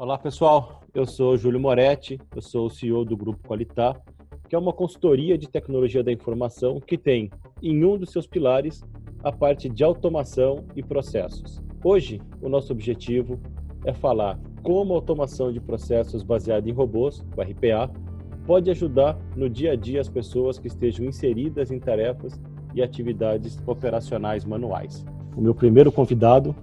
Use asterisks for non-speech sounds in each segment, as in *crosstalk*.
Olá pessoal, eu sou Júlio Moretti, eu sou o CEO do Grupo Qualitar, que é uma consultoria de tecnologia da informação que tem em um dos seus pilares a parte de automação e processos. Hoje, o nosso objetivo é falar como a automação de processos baseada em robôs, o RPA, pode ajudar no dia a dia as pessoas que estejam inseridas em tarefas e atividades operacionais manuais. O meu primeiro convidado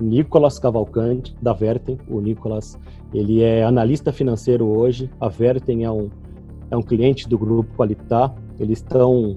Nicolas Cavalcante, da Vertem. O Nicolas, ele é analista financeiro hoje. A Vertem é um, é um cliente do grupo Qualitar. Eles estão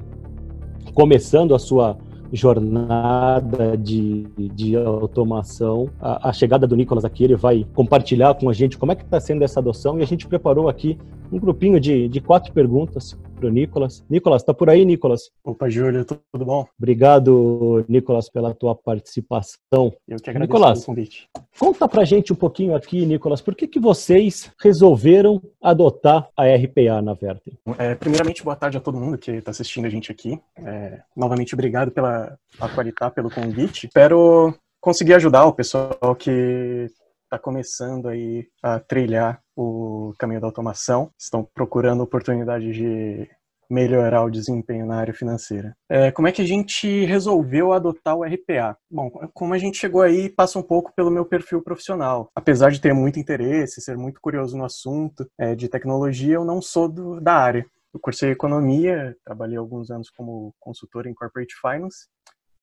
começando a sua jornada de, de automação. A, a, chegada do Nicolas aqui, ele vai compartilhar com a gente como é que está sendo essa adoção e a gente preparou aqui um grupinho de, de quatro perguntas para o Nicolas. Nicolas, está por aí, Nicolas? Opa, Júlio, tudo bom? Obrigado, Nicolas, pela tua participação. Eu que agradeço Nicolas, pelo convite. Conta para gente um pouquinho aqui, Nicolas, por que, que vocês resolveram adotar a RPA na Vertem? É, primeiramente, boa tarde a todo mundo que está assistindo a gente aqui. É, novamente, obrigado pela qualidade, pelo convite. Espero conseguir ajudar o pessoal que está começando aí a trilhar o caminho da automação, estão procurando oportunidade de melhorar o desempenho na área financeira. É, como é que a gente resolveu adotar o RPA? Bom, como a gente chegou aí, passa um pouco pelo meu perfil profissional. Apesar de ter muito interesse, ser muito curioso no assunto é, de tecnologia, eu não sou do, da área. Eu cursei economia, trabalhei alguns anos como consultor em corporate finance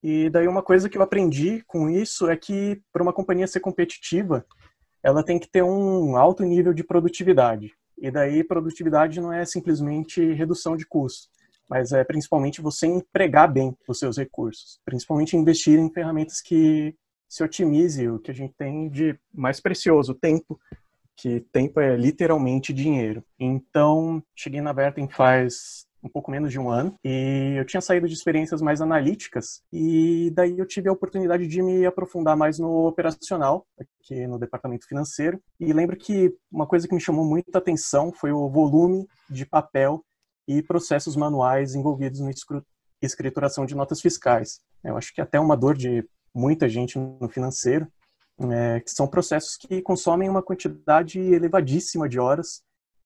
e daí uma coisa que eu aprendi com isso é que para uma companhia ser competitiva, ela tem que ter um alto nível de produtividade. E daí produtividade não é simplesmente redução de custos, mas é principalmente você empregar bem os seus recursos, principalmente investir em ferramentas que se otimize o que a gente tem de mais precioso, o tempo, que tempo é literalmente dinheiro. Então, cheguei na Vertem faz um pouco menos de um ano, e eu tinha saído de experiências mais analíticas, e daí eu tive a oportunidade de me aprofundar mais no operacional, aqui no departamento financeiro, e lembro que uma coisa que me chamou muita atenção foi o volume de papel e processos manuais envolvidos na escrituração de notas fiscais. Eu acho que até uma dor de muita gente no financeiro, é, que são processos que consomem uma quantidade elevadíssima de horas,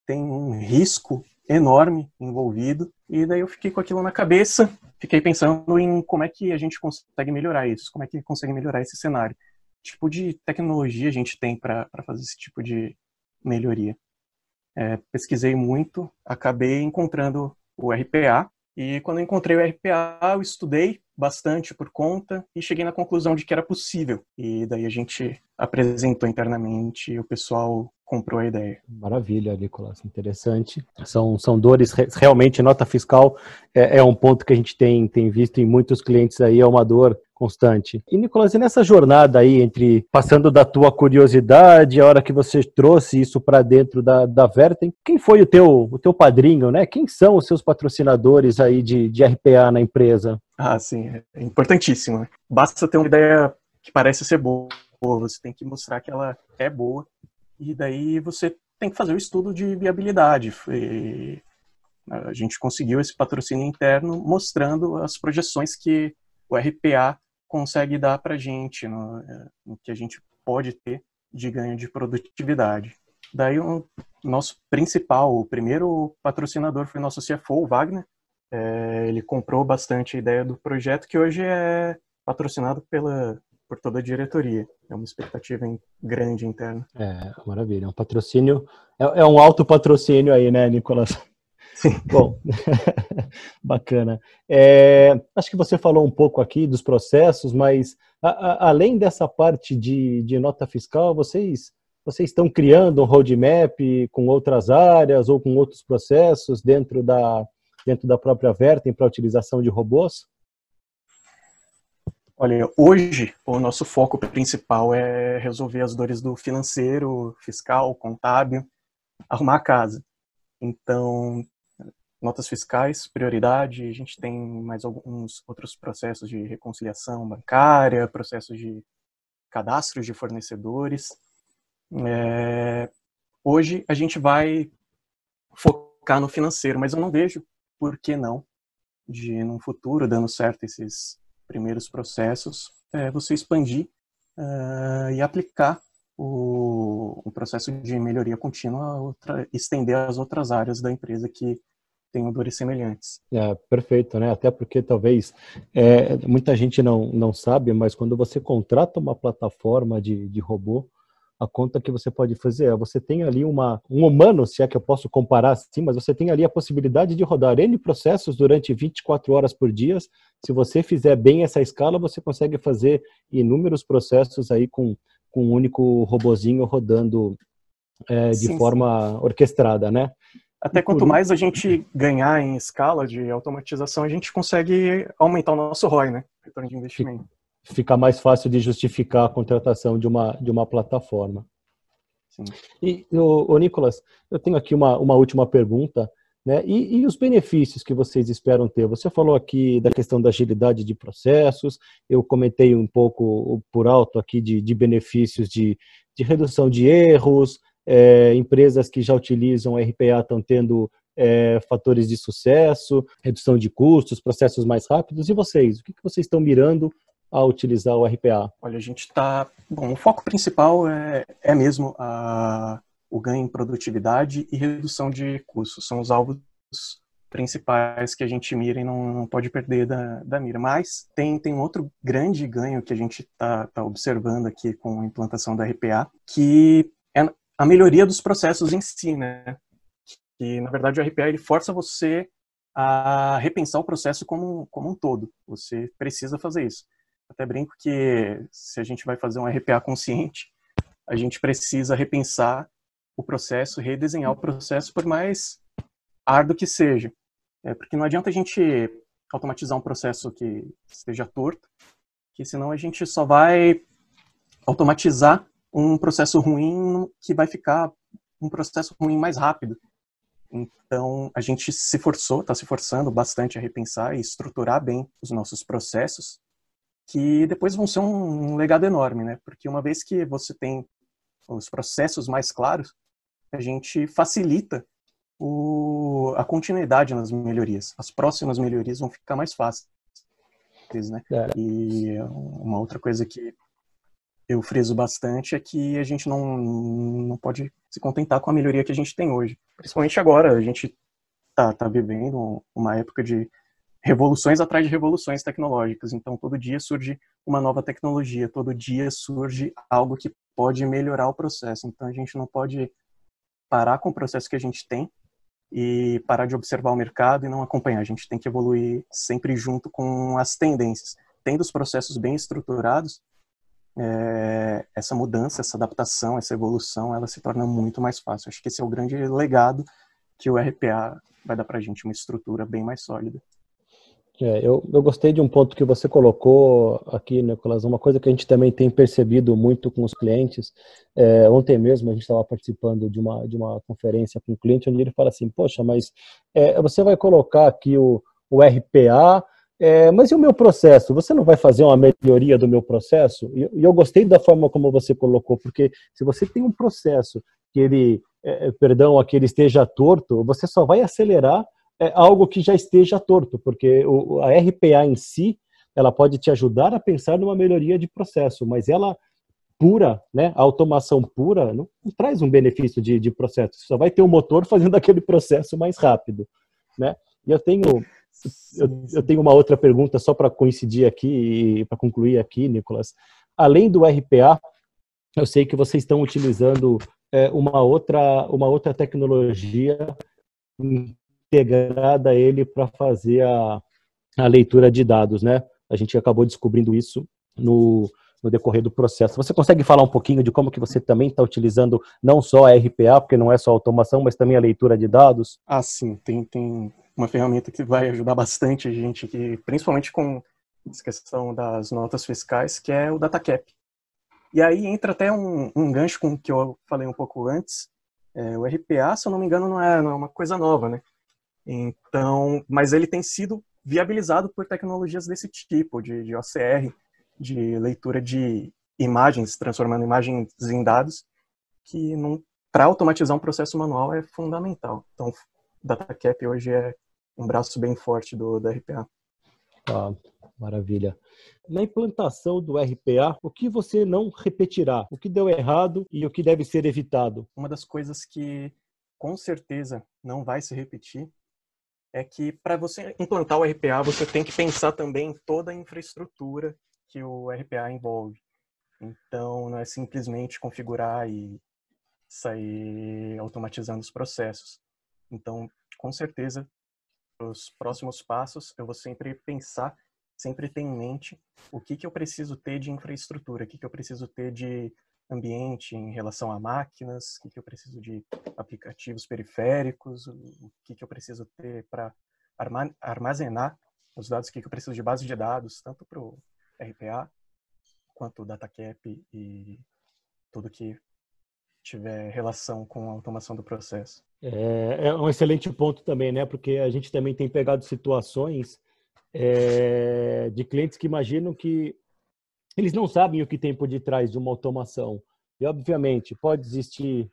tem um risco enorme envolvido. E daí eu fiquei com aquilo na cabeça, fiquei pensando em como é que a gente consegue melhorar isso, como é que consegue melhorar esse cenário. Que tipo de tecnologia a gente tem para fazer esse tipo de melhoria? É, pesquisei muito, acabei encontrando o RPA, e quando encontrei o RPA, eu estudei bastante por conta e cheguei na conclusão de que era possível. E daí a gente apresentou internamente o pessoal comprou a ideia. Maravilha, Nicolas, interessante. São, são dores, realmente, nota fiscal é, é, um ponto que a gente tem, tem visto em muitos clientes aí, é uma dor constante. E, Nicolas, e nessa jornada aí, entre passando da tua curiosidade, a hora que você trouxe isso para dentro da, da Vertem, quem foi o teu, o teu padrinho, né? Quem são os seus patrocinadores aí de, de RPA na empresa? Ah, sim, é importantíssimo. Né? Basta ter uma ideia que parece ser boa, você tem que mostrar que ela é boa e daí você tem que fazer o estudo de viabilidade. A gente conseguiu esse patrocínio interno mostrando as projeções que o RPA consegue dar para a gente, no, no, que a gente pode ter de ganho de produtividade. Daí o nosso principal, o primeiro patrocinador foi o nosso CFO, o Wagner. É, ele comprou bastante a ideia do projeto, que hoje é patrocinado pela por toda a diretoria. É uma expectativa grande interna. É, maravilha. É um patrocínio, é, é um alto patrocínio aí, né, Nicolas? Sim. *laughs* Bom, *laughs* bacana. É, acho que você falou um pouco aqui dos processos, mas a, a, além dessa parte de, de nota fiscal, vocês vocês estão criando um roadmap com outras áreas ou com outros processos dentro da, dentro da própria Vertem para a utilização de robôs? Olha, hoje o nosso foco principal é resolver as dores do financeiro, fiscal, contábil, arrumar a casa. Então, notas fiscais, prioridade, a gente tem mais alguns outros processos de reconciliação bancária, processos de cadastros de fornecedores. É, hoje a gente vai focar no financeiro, mas eu não vejo por que não de, num futuro, dando certo esses primeiros processos, é você expandir uh, e aplicar o, o, processo de melhoria contínua outra, estender às outras áreas da empresa que tenham dores semelhantes. É, perfeito, né? Até porque talvez é, muita gente não, não sabe, mas quando você contrata uma plataforma de, de robô, a conta que você pode fazer é, você tem ali uma, um humano, se é que eu posso comparar assim, mas você tem ali a possibilidade de rodar N processos durante 24 horas por dia. Se você fizer bem essa escala, você consegue fazer inúmeros processos aí com, com um único robozinho rodando é, de sim, forma sim. orquestrada, né? Até quanto mais a gente ganhar em escala de automatização, a gente consegue aumentar o nosso ROI, né? Retorno de investimento. Fica mais fácil de justificar a contratação de uma, de uma plataforma. Sim. E, o, o Nicolas, eu tenho aqui uma, uma última pergunta. Né? E, e, os benefícios que vocês esperam ter? Você falou aqui da questão da agilidade de processos, eu comentei um pouco por alto aqui de, de benefícios de, de redução de erros, é, empresas que já utilizam RPA estão tendo é, fatores de sucesso, redução de custos, processos mais rápidos. E vocês? O que, que vocês estão mirando ao utilizar o RPA? Olha, a gente está. Bom, o foco principal é, é mesmo a, o ganho em produtividade e redução de custos. São os alvos principais que a gente mira e não, não pode perder da, da mira. Mas tem, tem outro grande ganho que a gente está tá observando aqui com a implantação da RPA, que é a melhoria dos processos em si, né? Que, na verdade, o RPA ele força você a repensar o processo como, como um todo. Você precisa fazer isso. Até brinco que se a gente vai fazer um RPA consciente, a gente precisa repensar o processo, redesenhar o processo, por mais árduo que seja. É, porque não adianta a gente automatizar um processo que esteja torto, que senão a gente só vai automatizar um processo ruim que vai ficar um processo ruim mais rápido. Então, a gente se forçou, está se forçando bastante a repensar e estruturar bem os nossos processos, que depois vão ser um legado enorme, né? Porque uma vez que você tem os processos mais claros, a gente facilita o, a continuidade nas melhorias. As próximas melhorias vão ficar mais fáceis, né? É. E uma outra coisa que eu friso bastante é que a gente não, não pode se contentar com a melhoria que a gente tem hoje. Principalmente agora, a gente tá, tá vivendo uma época de revoluções atrás de revoluções tecnológicas. Então, todo dia surge uma nova tecnologia, todo dia surge algo que pode melhorar o processo. Então, a gente não pode parar com o processo que a gente tem e parar de observar o mercado e não acompanhar. A gente tem que evoluir sempre junto com as tendências. Tendo os processos bem estruturados, é, essa mudança, essa adaptação, essa evolução, ela se torna muito mais fácil. Acho que esse é o grande legado que o RPA vai dar para a gente, uma estrutura bem mais sólida. É, eu, eu gostei de um ponto que você colocou aqui, Nicolas, uma coisa que a gente também tem percebido muito com os clientes. É, ontem mesmo a gente estava participando de uma, de uma conferência com um cliente onde ele fala assim, poxa, mas é, você vai colocar aqui o, o RPA é, mas e o meu processo? Você não vai fazer uma melhoria do meu processo? E, e eu gostei da forma como você colocou, porque se você tem um processo que ele, é, perdão, que ele esteja torto, você só vai acelerar é, algo que já esteja torto, porque o, a RPA em si, ela pode te ajudar a pensar numa melhoria de processo, mas ela pura, né, a automação pura, não, não traz um benefício de, de processo, só vai ter o um motor *laughs* fazendo aquele processo mais rápido, né? E eu tenho eu, eu tenho uma outra pergunta só para coincidir aqui e para concluir aqui, Nicolas. Além do RPA, eu sei que vocês estão utilizando é, uma outra uma outra tecnologia integrada a ele para fazer a, a leitura de dados, né? A gente acabou descobrindo isso no, no decorrer do processo. Você consegue falar um pouquinho de como que você também está utilizando não só a RPA, porque não é só automação, mas também a leitura de dados? Ah, sim, tem, tem uma ferramenta que vai ajudar bastante a gente aqui, principalmente com essa questão das notas fiscais, que é o DataCap. E aí entra até um, um gancho com o que eu falei um pouco antes. É, o RPA, se eu não me engano, não é, não é uma coisa nova, né? Então, mas ele tem sido viabilizado por tecnologias desse tipo, de, de OCR, de leitura de imagens, transformando imagens em dados, que para automatizar um processo manual é fundamental. Então, DataCap hoje é um braço bem forte do RPA. Ah, Maravilha. Na implantação do RPA, o que você não repetirá? O que deu errado e o que deve ser evitado? Uma das coisas que com certeza não vai se repetir é que para você implantar o RPA, você tem que pensar também em toda a infraestrutura que o RPA envolve. Então, não é simplesmente configurar e sair automatizando os processos. Então, com certeza, os próximos passos, eu vou sempre pensar, sempre ter em mente o que, que eu preciso ter de infraestrutura, o que, que eu preciso ter de ambiente em relação a máquinas, o que, que eu preciso de aplicativos periféricos, o que, que eu preciso ter para armazenar os dados, o que, que eu preciso de base de dados, tanto para o RPA quanto o DataCap e tudo que tiver relação com a automação do processo. É, é, um excelente ponto também, né? Porque a gente também tem pegado situações é, de clientes que imaginam que eles não sabem o que tem por detrás de uma automação. E, obviamente, pode existir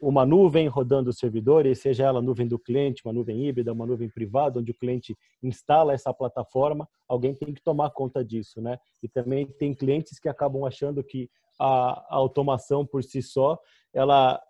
uma nuvem rodando os servidores, seja ela nuvem do cliente, uma nuvem híbrida, uma nuvem privada, onde o cliente instala essa plataforma, alguém tem que tomar conta disso, né? E também tem clientes que acabam achando que a, a automação por si só, ela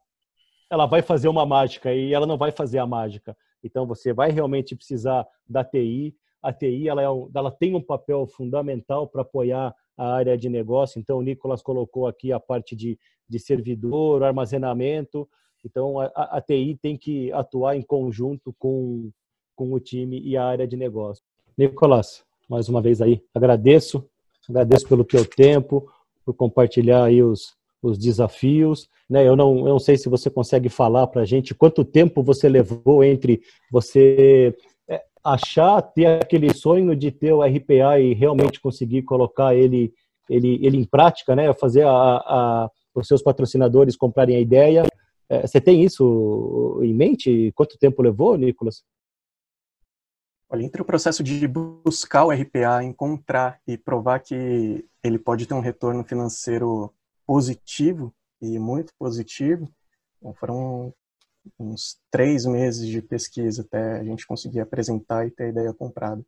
ela vai fazer uma mágica e ela não vai fazer a mágica. Então você vai realmente precisar da TI. A TI ela, é, ela tem um papel fundamental para apoiar a área de negócio. Então, o Nicolas colocou aqui a parte de, de servidor, armazenamento. Então, a, a TI tem que atuar em conjunto com, com o time e a área de negócio. Nicolas, mais uma vez aí, agradeço. Agradeço pelo teu tempo, por compartilhar aí os, os desafios. Né? Eu, não, eu não sei se você consegue falar para a gente quanto tempo você levou entre você achar, ter aquele sonho de ter o RPA e realmente conseguir colocar ele, ele, ele em prática, né? Fazer a, a, os seus patrocinadores comprarem a ideia. É, você tem isso em mente? Quanto tempo levou, Nicolas? Olha, entre o processo de buscar o RPA, encontrar e provar que ele pode ter um retorno financeiro positivo e muito positivo, foram uns três meses de pesquisa até a gente conseguir apresentar e ter a ideia comprada.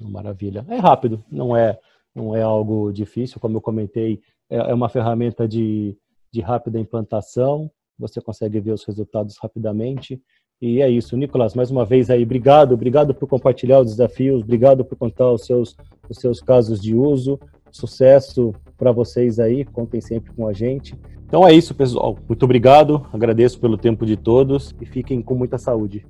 Maravilha. É rápido, não é, não é algo difícil, como eu comentei, é, é uma ferramenta de, de rápida implantação, você consegue ver os resultados rapidamente. E é isso, Nicolas, mais uma vez aí, obrigado, obrigado por compartilhar os desafios, obrigado por contar os seus, os seus casos de uso, sucesso para vocês aí, contem sempre com a gente. Então é isso, pessoal. Muito obrigado, agradeço pelo tempo de todos e fiquem com muita saúde.